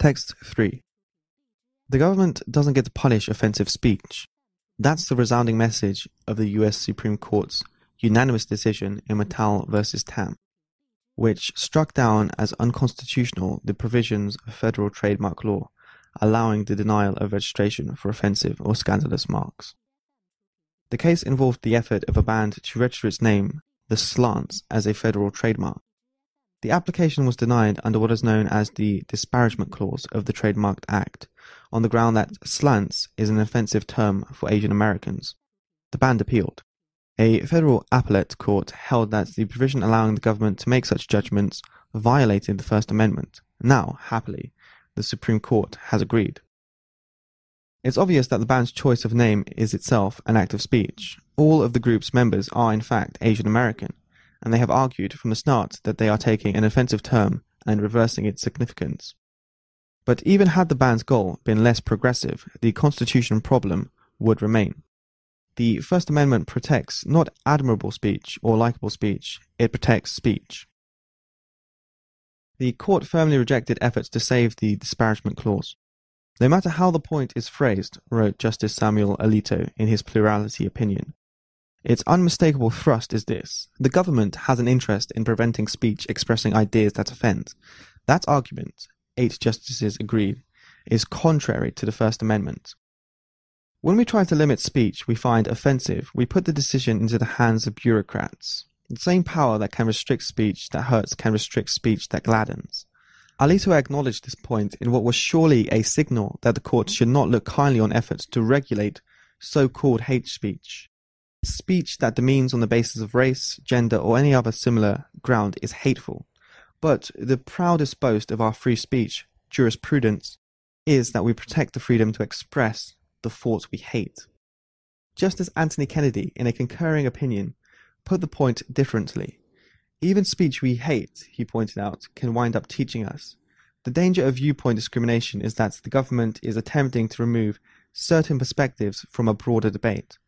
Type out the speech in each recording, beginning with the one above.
Text 3. The government doesn't get to punish offensive speech. That's the resounding message of the US Supreme Court's unanimous decision in Matal v. Tam, which struck down as unconstitutional the provisions of federal trademark law allowing the denial of registration for offensive or scandalous marks. The case involved the effort of a band to register its name, the Slants, as a federal trademark. The application was denied under what is known as the Disparagement Clause of the Trademark Act, on the ground that slants is an offensive term for Asian Americans. The band appealed. A federal appellate court held that the provision allowing the government to make such judgments violated the First Amendment. Now, happily, the Supreme Court has agreed. It's obvious that the band's choice of name is itself an act of speech. All of the group's members are, in fact, Asian American, and they have argued from the start that they are taking an offensive term and reversing its significance. But even had the band's goal been less progressive, the constitution problem would remain. The First Amendment protects not admirable speech or likable speech, it protects speech. The court firmly rejected efforts to save the disparagement clause. No matter how the point is phrased, wrote Justice Samuel Alito in his plurality opinion, its unmistakable thrust is this the government has an interest in preventing speech expressing ideas that offend. That argument, eight justices agreed, is contrary to the First Amendment. When we try to limit speech we find offensive, we put the decision into the hands of bureaucrats. The same power that can restrict speech that hurts can restrict speech that gladdens. Alito acknowledged this point in what was surely a signal that the court should not look kindly on efforts to regulate so called hate speech. Speech that demeans on the basis of race, gender, or any other similar ground is hateful. But the proudest boast of our free speech jurisprudence is that we protect the freedom to express the thoughts we hate. Justice Anthony Kennedy, in a concurring opinion, put the point differently. Even speech we hate, he pointed out, can wind up teaching us. The danger of viewpoint discrimination is that the government is attempting to remove certain perspectives from a broader debate.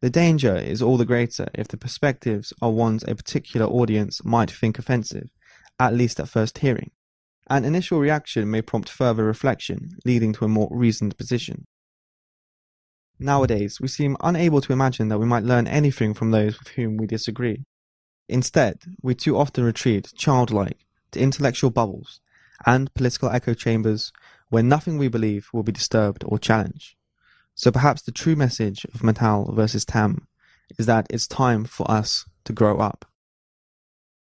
The danger is all the greater if the perspectives are ones a particular audience might think offensive, at least at first hearing. An initial reaction may prompt further reflection, leading to a more reasoned position. Nowadays, we seem unable to imagine that we might learn anything from those with whom we disagree. Instead, we too often retreat, childlike, to intellectual bubbles and political echo chambers where nothing we believe will be disturbed or challenged. So perhaps the true message of Matal versus Tam is that it's time for us to grow up.